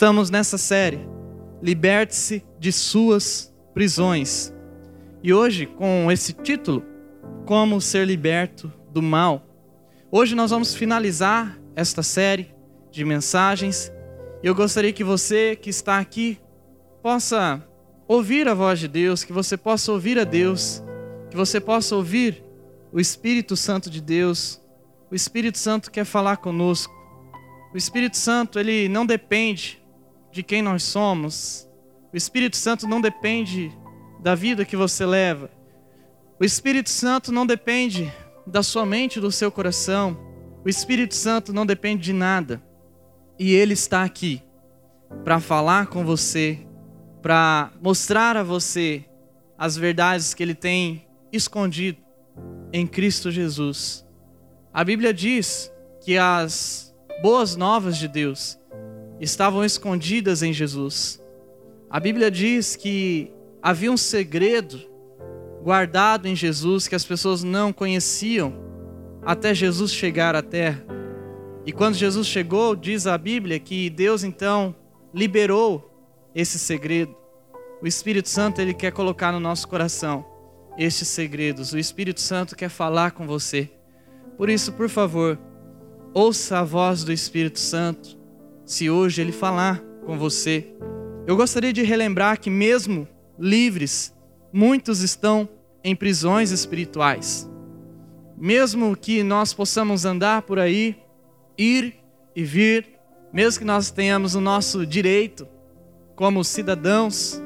Estamos nessa série, Liberte-se de suas prisões. E hoje, com esse título, Como ser liberto do mal. Hoje nós vamos finalizar esta série de mensagens. E eu gostaria que você que está aqui possa ouvir a voz de Deus, que você possa ouvir a Deus, que você possa ouvir o Espírito Santo de Deus. O Espírito Santo quer falar conosco. O Espírito Santo, ele não depende de quem nós somos. O Espírito Santo não depende da vida que você leva. O Espírito Santo não depende da sua mente, do seu coração. O Espírito Santo não depende de nada. E ele está aqui para falar com você, para mostrar a você as verdades que ele tem escondido em Cristo Jesus. A Bíblia diz que as boas novas de Deus estavam escondidas em Jesus. A Bíblia diz que havia um segredo guardado em Jesus que as pessoas não conheciam até Jesus chegar à terra. E quando Jesus chegou, diz a Bíblia que Deus então liberou esse segredo. O Espírito Santo ele quer colocar no nosso coração estes segredos. O Espírito Santo quer falar com você. Por isso, por favor, ouça a voz do Espírito Santo, se hoje ele falar com você. Eu gostaria de relembrar que, mesmo livres, muitos estão em prisões espirituais. Mesmo que nós possamos andar por aí, ir e vir, mesmo que nós tenhamos o nosso direito como cidadãos,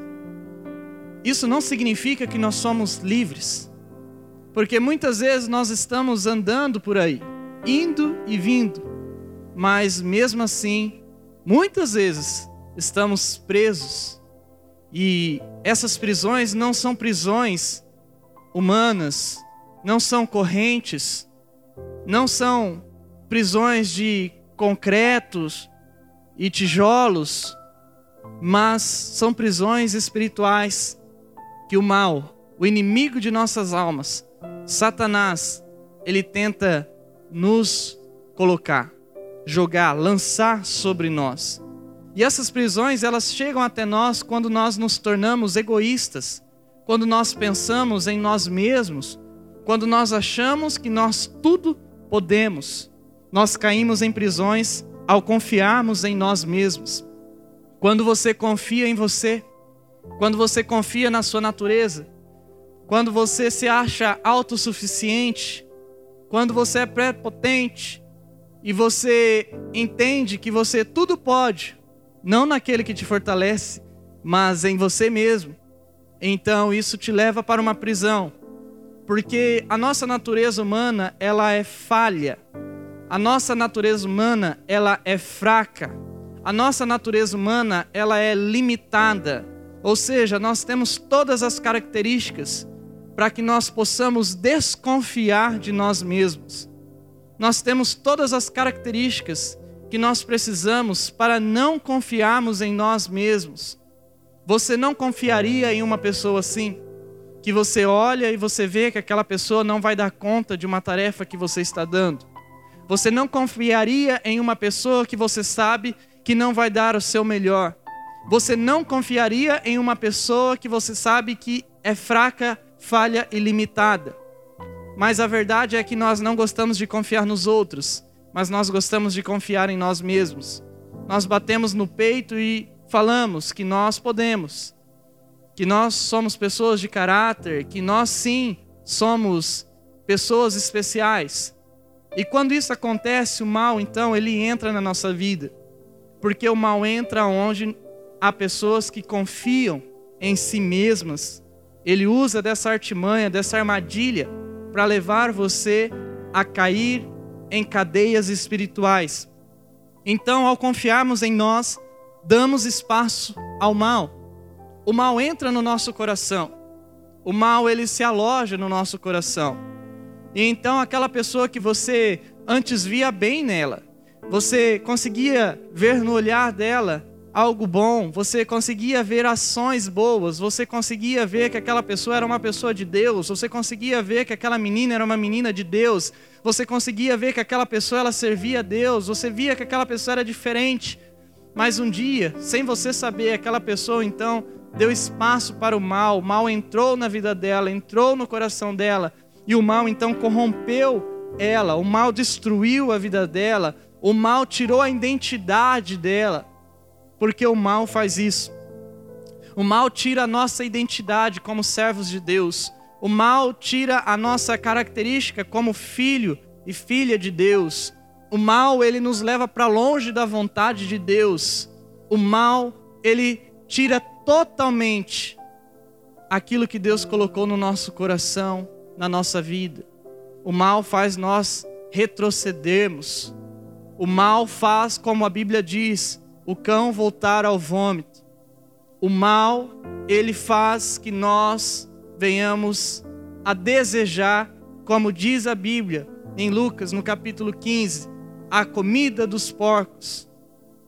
isso não significa que nós somos livres. Porque muitas vezes nós estamos andando por aí, indo e vindo, mas mesmo assim, muitas vezes estamos presos. E essas prisões não são prisões humanas, não são correntes, não são prisões de concretos e tijolos, mas são prisões espirituais que o mal, o inimigo de nossas almas, Satanás, ele tenta nos colocar, jogar, lançar sobre nós. E essas prisões, elas chegam até nós quando nós nos tornamos egoístas, quando nós pensamos em nós mesmos, quando nós achamos que nós tudo podemos. Nós caímos em prisões ao confiarmos em nós mesmos. Quando você confia em você, quando você confia na sua natureza, quando você se acha autossuficiente, quando você é prepotente e você entende que você tudo pode, não naquele que te fortalece, mas em você mesmo. Então isso te leva para uma prisão, porque a nossa natureza humana, ela é falha. A nossa natureza humana, ela é fraca. A nossa natureza humana, ela é limitada. Ou seja, nós temos todas as características para que nós possamos desconfiar de nós mesmos. Nós temos todas as características que nós precisamos para não confiarmos em nós mesmos. Você não confiaria em uma pessoa assim? Que você olha e você vê que aquela pessoa não vai dar conta de uma tarefa que você está dando. Você não confiaria em uma pessoa que você sabe que não vai dar o seu melhor. Você não confiaria em uma pessoa que você sabe que é fraca, falha e limitada. Mas a verdade é que nós não gostamos de confiar nos outros, mas nós gostamos de confiar em nós mesmos. Nós batemos no peito e falamos que nós podemos, que nós somos pessoas de caráter, que nós sim somos pessoas especiais. E quando isso acontece, o mal então ele entra na nossa vida. Porque o mal entra onde há pessoas que confiam em si mesmas. Ele usa dessa artimanha, dessa armadilha, para levar você a cair em cadeias espirituais. Então, ao confiarmos em nós, damos espaço ao mal. O mal entra no nosso coração. O mal ele se aloja no nosso coração. E então aquela pessoa que você antes via bem nela, você conseguia ver no olhar dela algo bom, você conseguia ver ações boas, você conseguia ver que aquela pessoa era uma pessoa de Deus, você conseguia ver que aquela menina era uma menina de Deus, você conseguia ver que aquela pessoa ela servia a Deus, você via que aquela pessoa era diferente. Mas um dia, sem você saber, aquela pessoa então deu espaço para o mal, o mal entrou na vida dela, entrou no coração dela, e o mal então corrompeu ela, o mal destruiu a vida dela, o mal tirou a identidade dela, porque o mal faz isso. O mal tira a nossa identidade como servos de Deus. O mal tira a nossa característica como filho e filha de Deus. O mal, ele nos leva para longe da vontade de Deus. O mal, ele tira totalmente aquilo que Deus colocou no nosso coração, na nossa vida. O mal faz nós retrocedermos. O mal faz, como a Bíblia diz, o cão voltar ao vômito. O mal, ele faz que nós venhamos a desejar, como diz a Bíblia em Lucas, no capítulo 15, a comida dos porcos,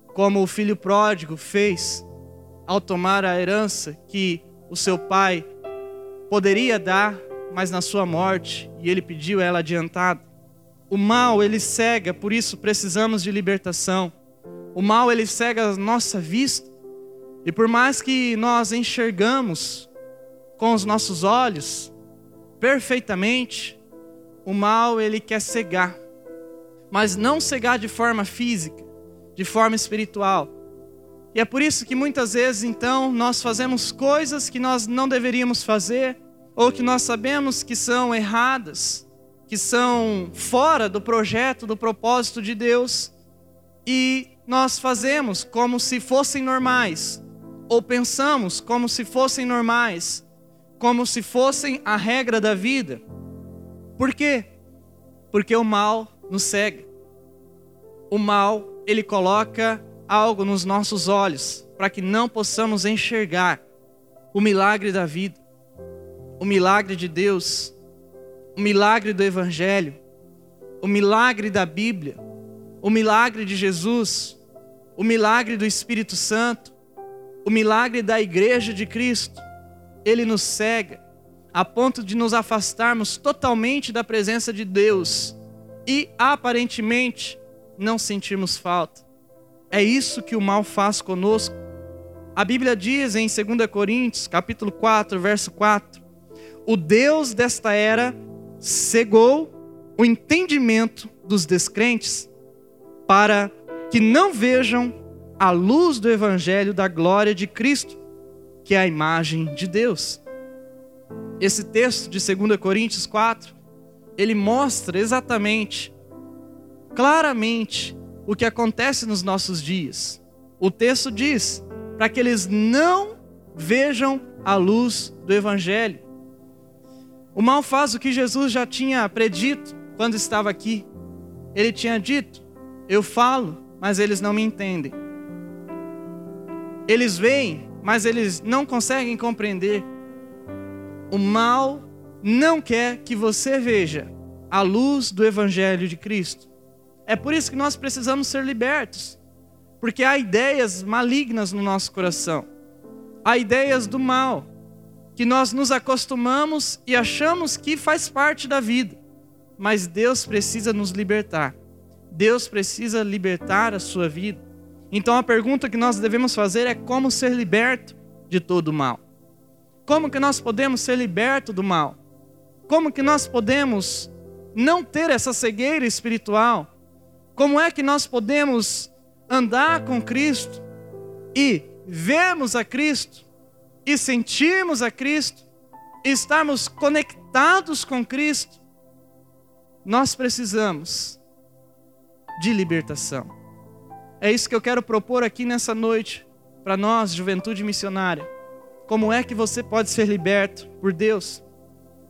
como o filho pródigo fez ao tomar a herança que o seu pai poderia dar, mas na sua morte, e ele pediu ela adiantada. O mal, ele cega, por isso precisamos de libertação. O mal, ele cega a nossa vista. E por mais que nós enxergamos com os nossos olhos perfeitamente, o mal, ele quer cegar. Mas não cegar de forma física, de forma espiritual. E é por isso que muitas vezes, então, nós fazemos coisas que nós não deveríamos fazer, ou que nós sabemos que são erradas, que são fora do projeto, do propósito de Deus, e nós fazemos como se fossem normais, ou pensamos como se fossem normais, como se fossem a regra da vida. Por quê? Porque o mal nos cega. O mal, ele coloca algo nos nossos olhos para que não possamos enxergar o milagre da vida, o milagre de Deus, o milagre do Evangelho, o milagre da Bíblia, o milagre de Jesus, o milagre do Espírito Santo, o milagre da Igreja de Cristo. Ele nos cega a ponto de nos afastarmos totalmente da presença de Deus e aparentemente não sentirmos falta. É isso que o mal faz conosco. A Bíblia diz em 2 Coríntios, capítulo 4, verso 4: O Deus desta era cegou o entendimento dos descrentes para que não vejam a luz do evangelho da glória de Cristo, que é a imagem de Deus. Esse texto de 2 Coríntios 4, ele mostra exatamente, claramente, o que acontece nos nossos dias. O texto diz: para que eles não vejam a luz do Evangelho. O mal faz o que Jesus já tinha predito quando estava aqui. Ele tinha dito: Eu falo, mas eles não me entendem. Eles veem, mas eles não conseguem compreender. O mal não quer que você veja a luz do Evangelho de Cristo. É por isso que nós precisamos ser libertos. Porque há ideias malignas no nosso coração. Há ideias do mal que nós nos acostumamos e achamos que faz parte da vida. Mas Deus precisa nos libertar. Deus precisa libertar a sua vida. Então a pergunta que nós devemos fazer é como ser liberto de todo o mal. Como que nós podemos ser libertos do mal? Como que nós podemos não ter essa cegueira espiritual? Como é que nós podemos andar com Cristo e vermos a Cristo e sentirmos a Cristo e estarmos conectados com Cristo? Nós precisamos de libertação. É isso que eu quero propor aqui nessa noite para nós, juventude missionária. Como é que você pode ser liberto por Deus?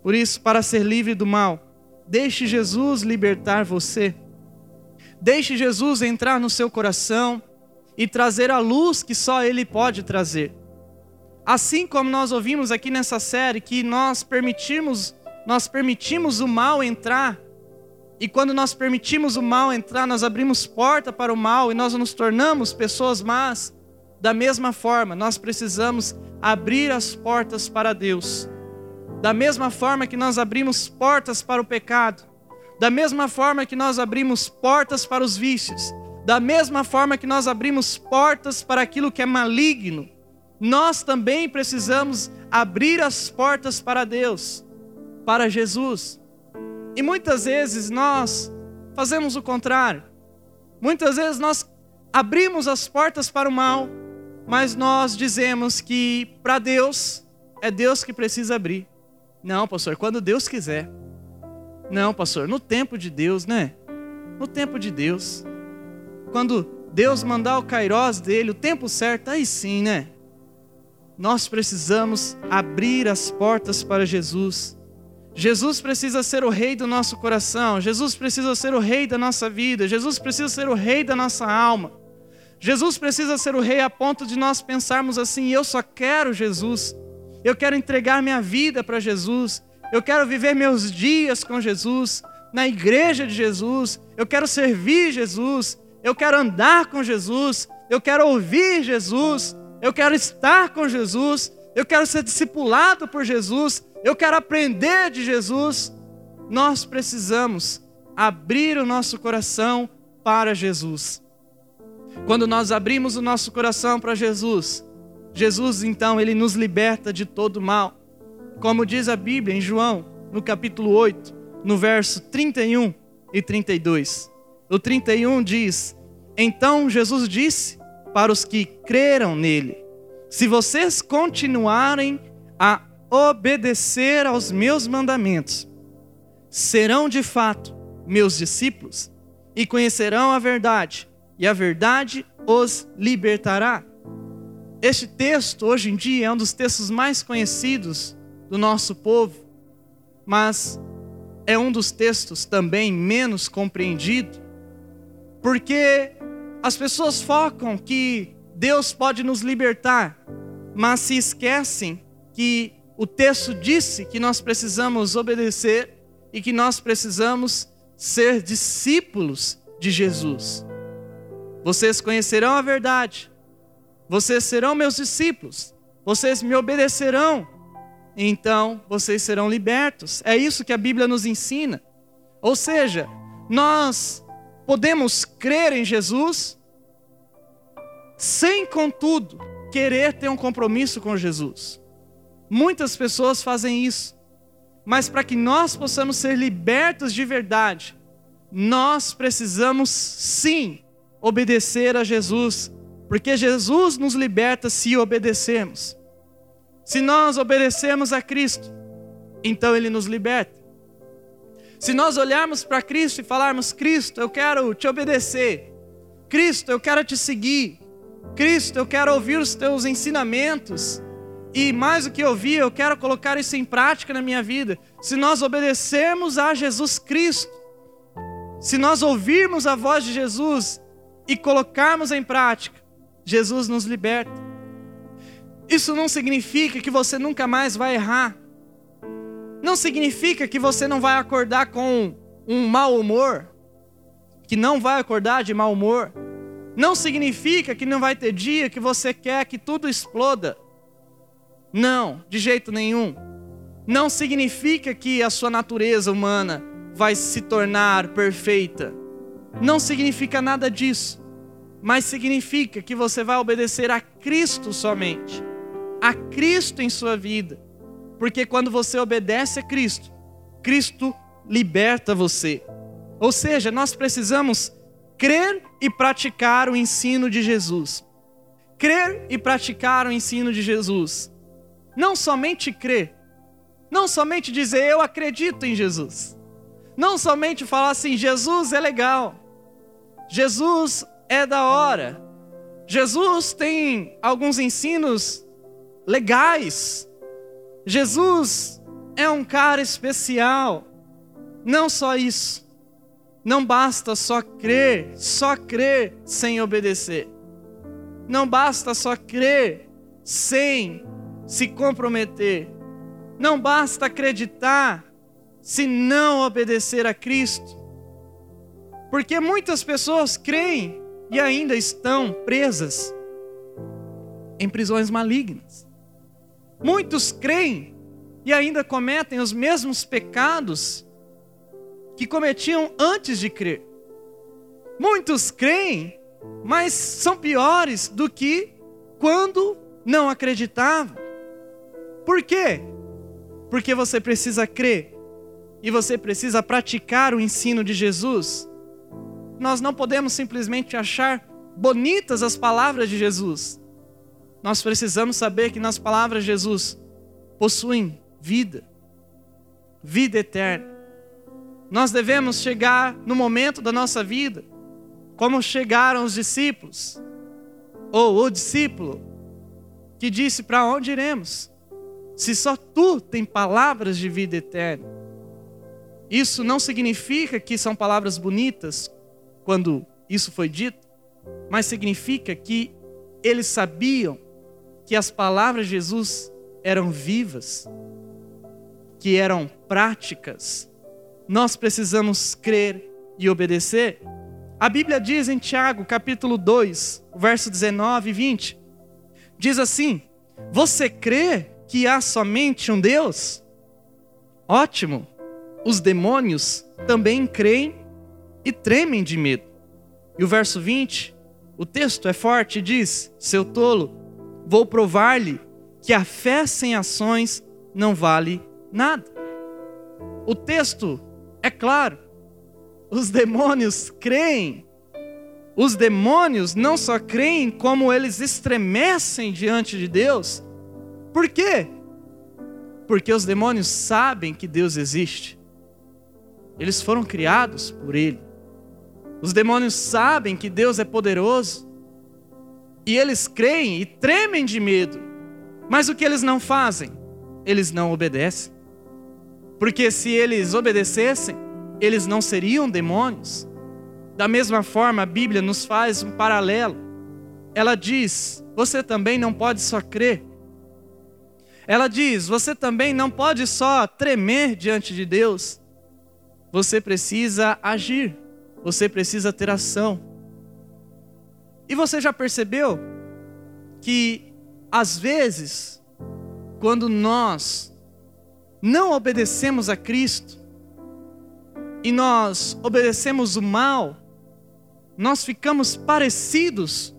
Por isso, para ser livre do mal, deixe Jesus libertar você. Deixe Jesus entrar no seu coração e trazer a luz que só Ele pode trazer. Assim como nós ouvimos aqui nessa série que nós permitimos, nós permitimos o mal entrar, e quando nós permitimos o mal entrar, nós abrimos porta para o mal e nós nos tornamos pessoas más. Da mesma forma, nós precisamos abrir as portas para Deus. Da mesma forma que nós abrimos portas para o pecado, da mesma forma que nós abrimos portas para os vícios, Da mesma forma que nós abrimos portas para aquilo que é maligno, nós também precisamos abrir as portas para Deus, para Jesus. E muitas vezes nós fazemos o contrário. Muitas vezes nós abrimos as portas para o mal, mas nós dizemos que para Deus é Deus que precisa abrir. Não, pastor, quando Deus quiser. Não, pastor, no tempo de Deus, né? No tempo de Deus. Quando Deus mandar o kairós dele, o tempo certo, aí sim, né? Nós precisamos abrir as portas para Jesus. Jesus precisa ser o rei do nosso coração. Jesus precisa ser o rei da nossa vida. Jesus precisa ser o rei da nossa alma. Jesus precisa ser o rei a ponto de nós pensarmos assim: eu só quero Jesus. Eu quero entregar minha vida para Jesus. Eu quero viver meus dias com Jesus, na igreja de Jesus. Eu quero servir Jesus. Eu quero andar com Jesus. Eu quero ouvir Jesus. Eu quero estar com Jesus. Eu quero ser discipulado por Jesus. Eu quero aprender de Jesus. Nós precisamos abrir o nosso coração para Jesus. Quando nós abrimos o nosso coração para Jesus, Jesus então ele nos liberta de todo mal. Como diz a Bíblia em João, no capítulo 8, no verso 31 e 32. O 31 diz: Então Jesus disse para os que creram nele: Se vocês continuarem a obedecer aos meus mandamentos, serão de fato meus discípulos e conhecerão a verdade, e a verdade os libertará. Este texto, hoje em dia, é um dos textos mais conhecidos do nosso povo, mas é um dos textos também menos compreendido, porque as pessoas focam que Deus pode nos libertar, mas se esquecem que o texto disse que nós precisamos obedecer e que nós precisamos ser discípulos de Jesus. Vocês conhecerão a verdade, vocês serão meus discípulos, vocês me obedecerão, então vocês serão libertos. É isso que a Bíblia nos ensina. Ou seja, nós podemos crer em Jesus sem, contudo, querer ter um compromisso com Jesus. Muitas pessoas fazem isso, mas para que nós possamos ser libertos de verdade, nós precisamos sim obedecer a Jesus, porque Jesus nos liberta se obedecermos. Se nós obedecemos a Cristo, então Ele nos liberta. Se nós olharmos para Cristo e falarmos: Cristo, eu quero te obedecer, Cristo, eu quero te seguir, Cristo, eu quero ouvir os teus ensinamentos, e mais do que ouvir, eu quero colocar isso em prática na minha vida. Se nós obedecermos a Jesus Cristo, se nós ouvirmos a voz de Jesus e colocarmos em prática, Jesus nos liberta. Isso não significa que você nunca mais vai errar. Não significa que você não vai acordar com um mau humor, que não vai acordar de mau humor. Não significa que não vai ter dia que você quer que tudo exploda. Não, de jeito nenhum. Não significa que a sua natureza humana vai se tornar perfeita não significa nada disso, mas significa que você vai obedecer a Cristo somente, a Cristo em sua vida, porque quando você obedece a Cristo, Cristo liberta você. Ou seja, nós precisamos crer e praticar o ensino de Jesus. Crer e praticar o ensino de Jesus. Não somente crer, não somente dizer eu acredito em Jesus. Não somente falar assim, Jesus é legal. Jesus é da hora. Jesus tem alguns ensinos legais. Jesus é um cara especial. Não só isso. Não basta só crer, só crer sem obedecer. Não basta só crer sem se comprometer. Não basta acreditar se não obedecer a Cristo. Porque muitas pessoas creem e ainda estão presas em prisões malignas. Muitos creem e ainda cometem os mesmos pecados que cometiam antes de crer. Muitos creem, mas são piores do que quando não acreditavam. Por quê? Porque você precisa crer e você precisa praticar o ensino de Jesus. Nós não podemos simplesmente achar bonitas as palavras de Jesus. Nós precisamos saber que nas palavras de Jesus possuem vida, vida eterna. Nós devemos chegar no momento da nossa vida, como chegaram os discípulos, ou o discípulo, que disse: Para onde iremos? Se só tu tem palavras de vida eterna. Isso não significa que são palavras bonitas quando isso foi dito, mas significa que eles sabiam que as palavras de Jesus eram vivas, que eram práticas. Nós precisamos crer e obedecer. A Bíblia diz em Tiago, capítulo 2, verso 19 e 20, diz assim: Você crê que há somente um Deus? Ótimo! Os demônios também creem e tremem de medo. E o verso 20, o texto é forte e diz: Seu tolo, vou provar-lhe que a fé sem ações não vale nada. O texto é claro. Os demônios creem. Os demônios não só creem, como eles estremecem diante de Deus. Por quê? Porque os demônios sabem que Deus existe. Eles foram criados por Ele. Os demônios sabem que Deus é poderoso. E eles creem e tremem de medo. Mas o que eles não fazem? Eles não obedecem. Porque se eles obedecessem, eles não seriam demônios. Da mesma forma, a Bíblia nos faz um paralelo. Ela diz: você também não pode só crer. Ela diz: você também não pode só tremer diante de Deus. Você precisa agir. Você precisa ter ação. E você já percebeu que, às vezes, quando nós não obedecemos a Cristo e nós obedecemos o mal, nós ficamos parecidos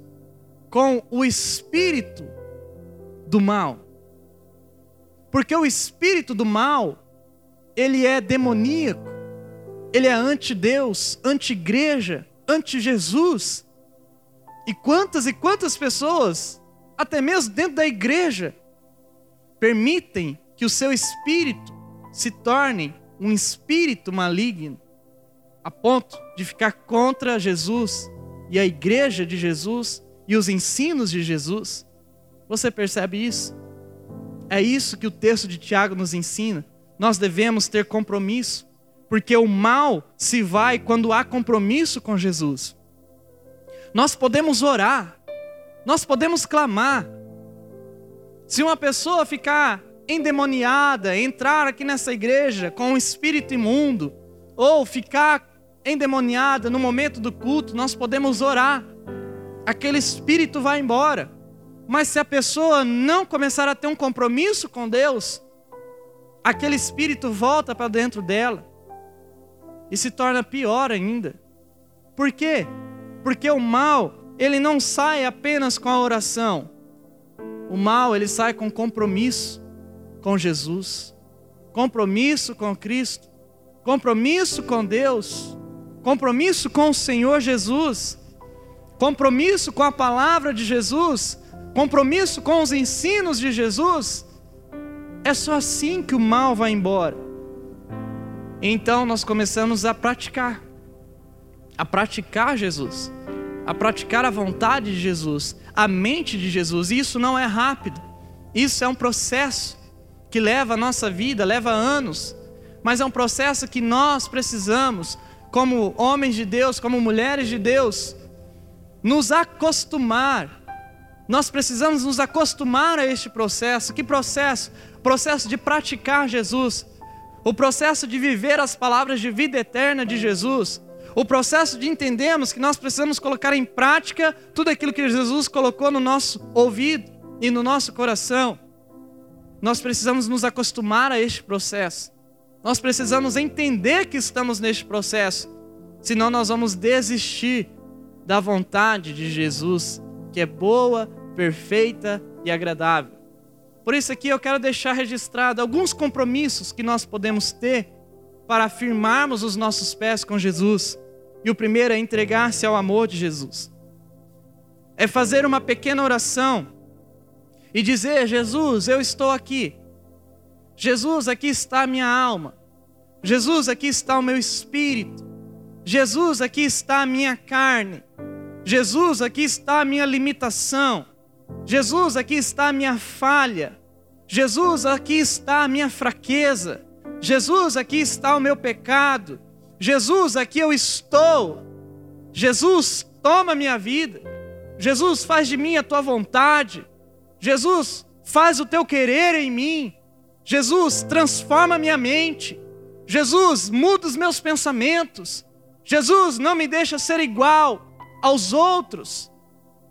com o espírito do mal. Porque o espírito do mal, ele é demoníaco, ele é anti-Deus, anti-igreja, anti-Jesus. E quantas e quantas pessoas, até mesmo dentro da igreja, permitem que o seu espírito se torne um espírito maligno, a ponto de ficar contra Jesus e a igreja de Jesus e os ensinos de Jesus. Você percebe isso? É isso que o texto de Tiago nos ensina. Nós devemos ter compromisso, porque o mal se vai quando há compromisso com Jesus. Nós podemos orar, nós podemos clamar. Se uma pessoa ficar endemoniada, entrar aqui nessa igreja com um espírito imundo, ou ficar endemoniada no momento do culto, nós podemos orar. Aquele espírito vai embora. Mas se a pessoa não começar a ter um compromisso com Deus, aquele espírito volta para dentro dela e se torna pior ainda. Por quê? Porque o mal, ele não sai apenas com a oração. O mal, ele sai com compromisso com Jesus, compromisso com Cristo, compromisso com Deus, compromisso com o Senhor Jesus, compromisso com a palavra de Jesus, compromisso com os ensinos de Jesus. É só assim que o mal vai embora. Então nós começamos a praticar, a praticar Jesus, a praticar a vontade de Jesus, a mente de Jesus. E isso não é rápido, isso é um processo que leva a nossa vida, leva anos, mas é um processo que nós precisamos, como homens de Deus, como mulheres de Deus, nos acostumar. Nós precisamos nos acostumar a este processo. Que processo? O processo de praticar Jesus, o processo de viver as palavras de vida eterna de Jesus, o processo de entendermos que nós precisamos colocar em prática tudo aquilo que Jesus colocou no nosso ouvido e no nosso coração. Nós precisamos nos acostumar a este processo. Nós precisamos entender que estamos neste processo. senão nós vamos desistir da vontade de Jesus, que é boa, perfeita e agradável. Por isso aqui eu quero deixar registrado alguns compromissos que nós podemos ter para afirmarmos os nossos pés com Jesus. E o primeiro é entregar-se ao amor de Jesus. É fazer uma pequena oração e dizer: Jesus, eu estou aqui. Jesus, aqui está a minha alma. Jesus, aqui está o meu espírito. Jesus, aqui está a minha carne. Jesus, aqui está a minha limitação. Jesus, aqui está a minha falha. Jesus, aqui está a minha fraqueza. Jesus, aqui está o meu pecado. Jesus, aqui eu estou. Jesus, toma minha vida. Jesus, faz de mim a tua vontade. Jesus, faz o teu querer em mim. Jesus, transforma minha mente. Jesus, muda os meus pensamentos. Jesus, não me deixa ser igual aos outros.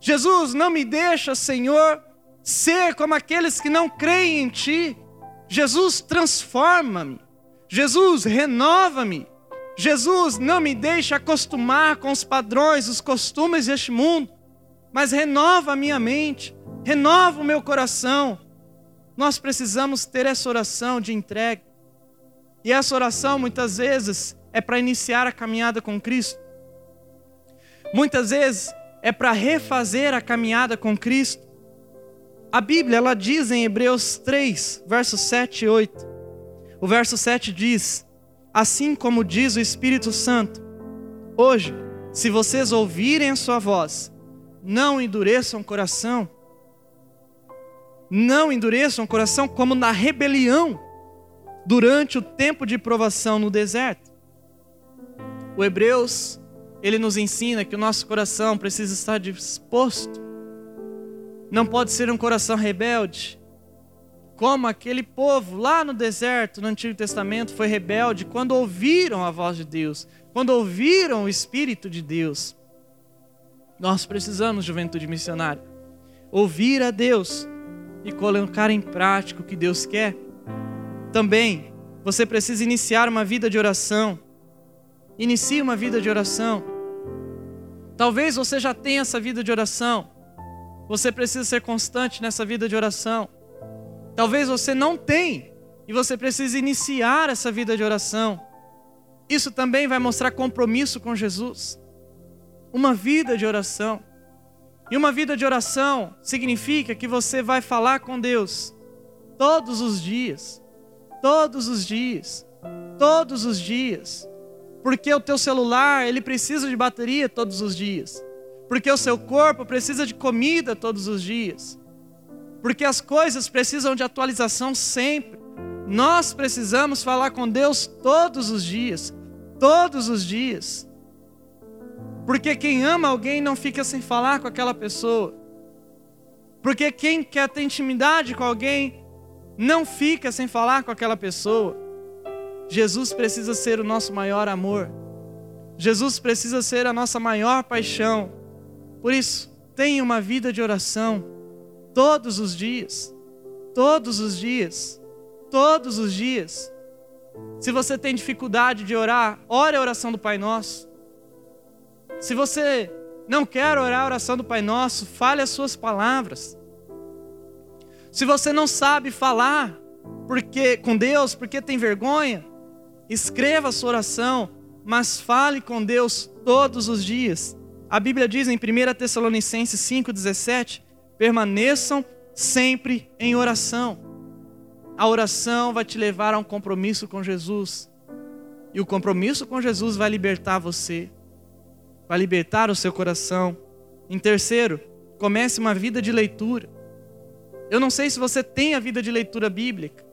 Jesus, não me deixa, Senhor, ser como aqueles que não creem em Ti. Jesus, transforma-me. Jesus, renova-me. Jesus, não me deixa acostumar com os padrões, os costumes deste mundo, mas renova a minha mente, renova o meu coração. Nós precisamos ter essa oração de entrega. E essa oração, muitas vezes, é para iniciar a caminhada com Cristo. Muitas vezes é para refazer a caminhada com Cristo. A Bíblia ela diz em Hebreus 3, versos 7 e 8. O verso 7 diz: Assim como diz o Espírito Santo, hoje, se vocês ouvirem a sua voz, não endureçam o coração. Não endureçam o coração como na rebelião durante o tempo de provação no deserto. O Hebreus ele nos ensina que o nosso coração precisa estar disposto. Não pode ser um coração rebelde, como aquele povo lá no deserto, no Antigo Testamento, foi rebelde quando ouviram a voz de Deus, quando ouviram o Espírito de Deus. Nós precisamos, juventude missionária, ouvir a Deus e colocar em prática o que Deus quer. Também, você precisa iniciar uma vida de oração. Inicie uma vida de oração. Talvez você já tenha essa vida de oração. Você precisa ser constante nessa vida de oração. Talvez você não tenha e você precisa iniciar essa vida de oração. Isso também vai mostrar compromisso com Jesus. Uma vida de oração. E uma vida de oração significa que você vai falar com Deus todos os dias. Todos os dias. Todos os dias. Porque o teu celular, ele precisa de bateria todos os dias. Porque o seu corpo precisa de comida todos os dias. Porque as coisas precisam de atualização sempre. Nós precisamos falar com Deus todos os dias. Todos os dias. Porque quem ama alguém não fica sem falar com aquela pessoa. Porque quem quer ter intimidade com alguém não fica sem falar com aquela pessoa. Jesus precisa ser o nosso maior amor. Jesus precisa ser a nossa maior paixão. Por isso, tenha uma vida de oração todos os dias. Todos os dias. Todos os dias. Se você tem dificuldade de orar, ore a oração do Pai Nosso. Se você não quer orar a oração do Pai Nosso, fale as suas palavras. Se você não sabe falar porque com Deus, porque tem vergonha, Escreva a sua oração, mas fale com Deus todos os dias. A Bíblia diz em 1 Tessalonicenses 5,17: permaneçam sempre em oração. A oração vai te levar a um compromisso com Jesus. E o compromisso com Jesus vai libertar você, vai libertar o seu coração. Em terceiro, comece uma vida de leitura. Eu não sei se você tem a vida de leitura bíblica,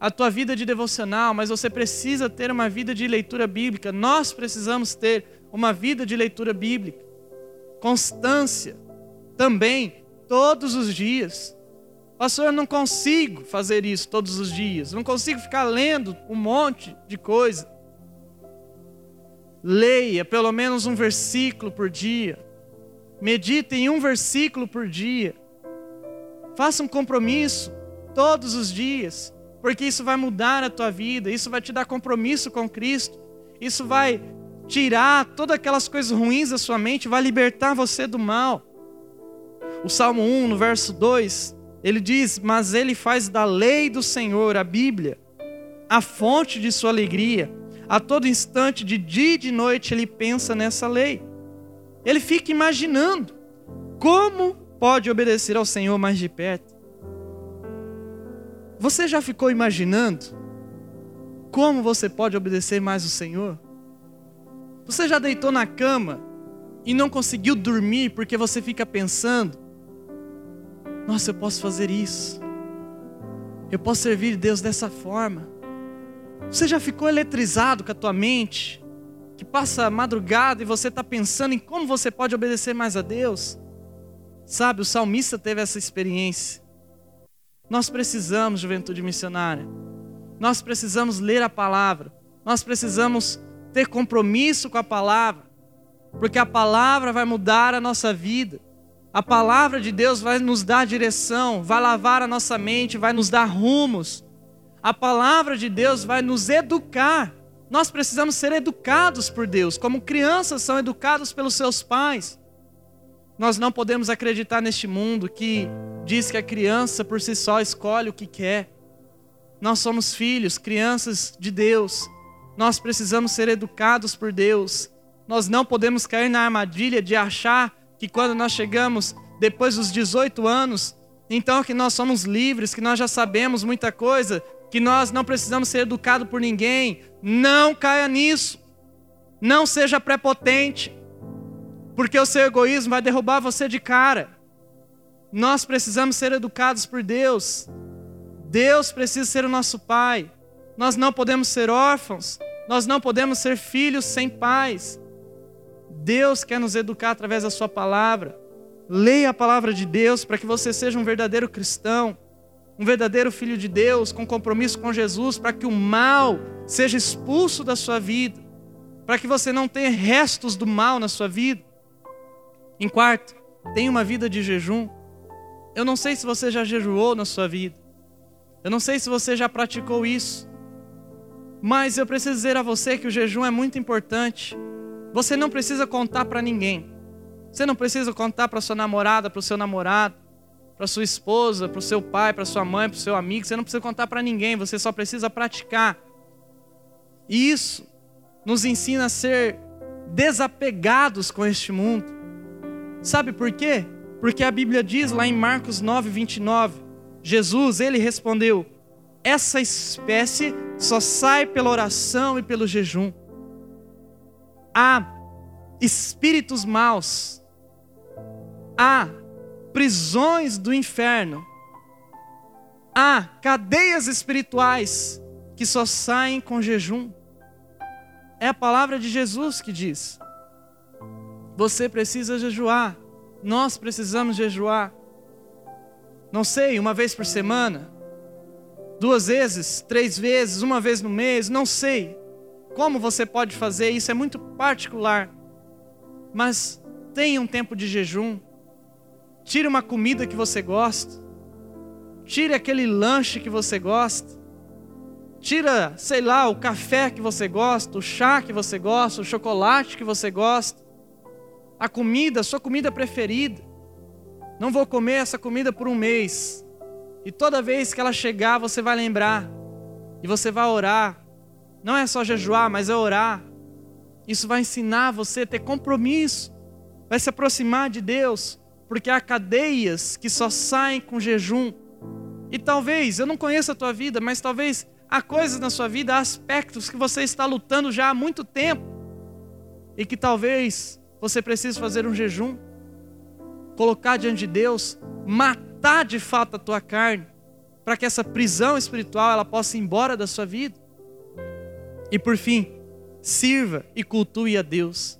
a tua vida de devocional, mas você precisa ter uma vida de leitura bíblica. Nós precisamos ter uma vida de leitura bíblica. Constância também, todos os dias. Pastor, eu não consigo fazer isso todos os dias. Não consigo ficar lendo um monte de coisa. Leia pelo menos um versículo por dia. Medite em um versículo por dia. Faça um compromisso todos os dias porque isso vai mudar a tua vida, isso vai te dar compromisso com Cristo, isso vai tirar todas aquelas coisas ruins da sua mente, vai libertar você do mal. O Salmo 1, no verso 2, ele diz: Mas ele faz da lei do Senhor, a Bíblia, a fonte de sua alegria. A todo instante, de dia e de noite, ele pensa nessa lei. Ele fica imaginando como pode obedecer ao Senhor mais de perto. Você já ficou imaginando como você pode obedecer mais o Senhor? Você já deitou na cama e não conseguiu dormir porque você fica pensando: nossa, eu posso fazer isso, eu posso servir Deus dessa forma. Você já ficou eletrizado com a tua mente, que passa a madrugada e você está pensando em como você pode obedecer mais a Deus? Sabe, o salmista teve essa experiência. Nós precisamos, juventude missionária. Nós precisamos ler a palavra. Nós precisamos ter compromisso com a palavra. Porque a palavra vai mudar a nossa vida. A palavra de Deus vai nos dar direção, vai lavar a nossa mente, vai nos dar rumos. A palavra de Deus vai nos educar. Nós precisamos ser educados por Deus, como crianças são educados pelos seus pais. Nós não podemos acreditar neste mundo que diz que a criança por si só escolhe o que quer. Nós somos filhos, crianças de Deus. Nós precisamos ser educados por Deus. Nós não podemos cair na armadilha de achar que quando nós chegamos depois dos 18 anos, então que nós somos livres, que nós já sabemos muita coisa, que nós não precisamos ser educados por ninguém. Não caia nisso. Não seja prepotente, porque o seu egoísmo vai derrubar você de cara. Nós precisamos ser educados por Deus. Deus precisa ser o nosso Pai. Nós não podemos ser órfãos. Nós não podemos ser filhos sem pais. Deus quer nos educar através da Sua palavra. Leia a palavra de Deus para que você seja um verdadeiro cristão, um verdadeiro filho de Deus, com compromisso com Jesus, para que o mal seja expulso da sua vida, para que você não tenha restos do mal na sua vida. Em quarto, tenha uma vida de jejum. Eu não sei se você já jejuou na sua vida. Eu não sei se você já praticou isso. Mas eu preciso dizer a você que o jejum é muito importante. Você não precisa contar para ninguém. Você não precisa contar para sua namorada, para o seu namorado, para sua esposa, para o seu pai, para sua mãe, para o seu amigo. Você não precisa contar para ninguém. Você só precisa praticar. E isso nos ensina a ser desapegados com este mundo. Sabe por quê? Porque a Bíblia diz lá em Marcos 9, 29, Jesus, ele respondeu: essa espécie só sai pela oração e pelo jejum. Há espíritos maus, há prisões do inferno, há cadeias espirituais que só saem com jejum. É a palavra de Jesus que diz: você precisa jejuar. Nós precisamos jejuar. Não sei, uma vez por semana, duas vezes, três vezes, uma vez no mês, não sei. Como você pode fazer isso é muito particular. Mas tenha um tempo de jejum. Tire uma comida que você gosta. Tire aquele lanche que você gosta. Tira, sei lá, o café que você gosta, o chá que você gosta, o chocolate que você gosta a comida, a sua comida preferida. Não vou comer essa comida por um mês. E toda vez que ela chegar, você vai lembrar. E você vai orar. Não é só jejuar, mas é orar. Isso vai ensinar você a ter compromisso. Vai se aproximar de Deus. Porque há cadeias que só saem com jejum. E talvez, eu não conheço a tua vida, mas talvez há coisas na sua vida, há aspectos que você está lutando já há muito tempo. E que talvez você precisa fazer um jejum, colocar diante de Deus, matar de fato a tua carne, para que essa prisão espiritual ela possa ir embora da sua vida. E por fim, sirva e cultue a Deus.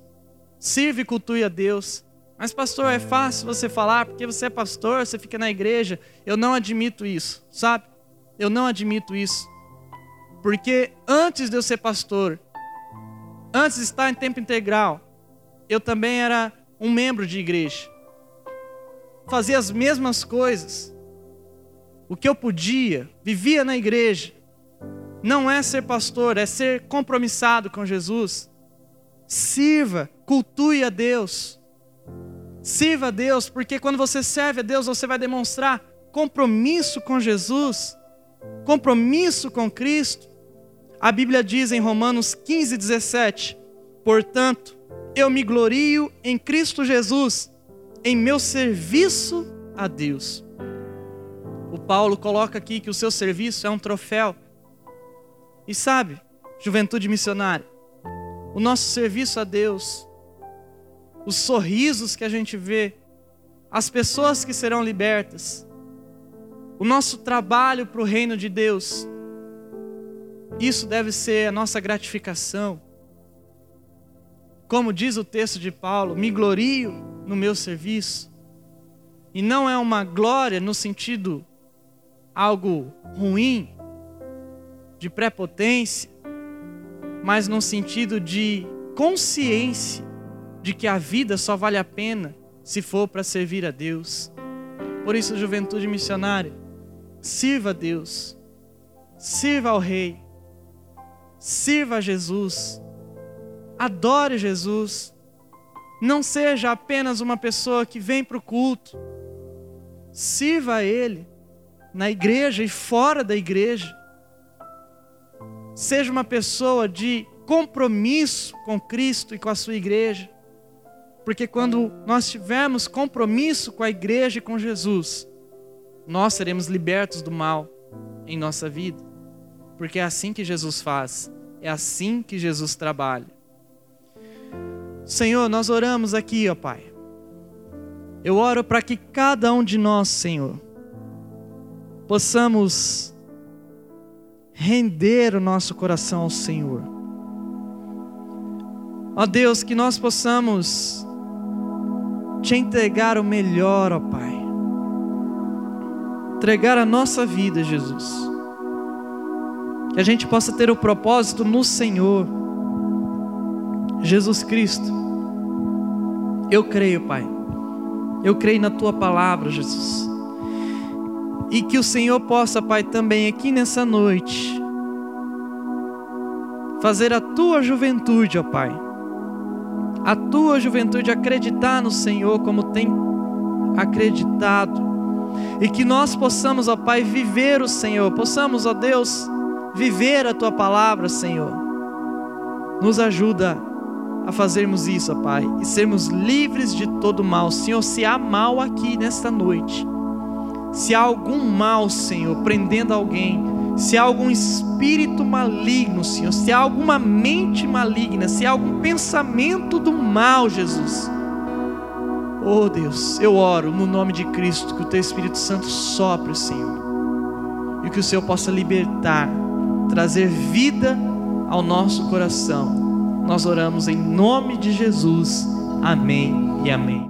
Sirva e cultue a Deus. Mas, pastor, é fácil você falar porque você é pastor, você fica na igreja. Eu não admito isso, sabe? Eu não admito isso. Porque antes de eu ser pastor, antes de estar em tempo integral, eu também era um membro de igreja. Fazia as mesmas coisas. O que eu podia, vivia na igreja. Não é ser pastor, é ser compromissado com Jesus. Sirva, cultue a Deus. Sirva a Deus, porque quando você serve a Deus, você vai demonstrar compromisso com Jesus, compromisso com Cristo. A Bíblia diz em Romanos 15, 17: Portanto, eu me glorio em Cristo Jesus, em meu serviço a Deus. O Paulo coloca aqui que o seu serviço é um troféu. E sabe, juventude missionária, o nosso serviço a Deus, os sorrisos que a gente vê, as pessoas que serão libertas, o nosso trabalho para o reino de Deus, isso deve ser a nossa gratificação. Como diz o texto de Paulo, me glorio no meu serviço. E não é uma glória no sentido algo ruim, de prepotência, mas no sentido de consciência de que a vida só vale a pena se for para servir a Deus. Por isso, juventude missionária, sirva a Deus, sirva ao Rei, sirva a Jesus, adore Jesus. Não seja apenas uma pessoa que vem para o culto, sirva a Ele na igreja e fora da igreja. Seja uma pessoa de compromisso com Cristo e com a sua igreja. Porque quando nós tivermos compromisso com a igreja e com Jesus, nós seremos libertos do mal em nossa vida. Porque é assim que Jesus faz, é assim que Jesus trabalha. Senhor, nós oramos aqui, ó Pai. Eu oro para que cada um de nós, Senhor, possamos render o nosso coração ao Senhor. Ó Deus, que nós possamos te entregar o melhor, ó Pai. Entregar a nossa vida, Jesus. Que a gente possa ter o propósito no Senhor, Jesus Cristo. Eu creio, Pai. Eu creio na tua palavra, Jesus. E que o Senhor possa, Pai, também aqui nessa noite, fazer a tua juventude, ó Pai, a tua juventude acreditar no Senhor como tem acreditado, e que nós possamos, ó Pai, viver o Senhor, possamos, ó Deus, viver a tua palavra, Senhor. Nos ajuda a fazermos isso, Pai, e sermos livres de todo mal. Senhor, se há mal aqui nesta noite, se há algum mal, Senhor, prendendo alguém, se há algum espírito maligno, Senhor, se há alguma mente maligna, se há algum pensamento do mal, Jesus. Oh Deus, eu oro no nome de Cristo que o Teu Espírito Santo sopre, Senhor, e que o Senhor possa libertar, trazer vida ao nosso coração. Nós oramos em nome de Jesus. Amém e amém.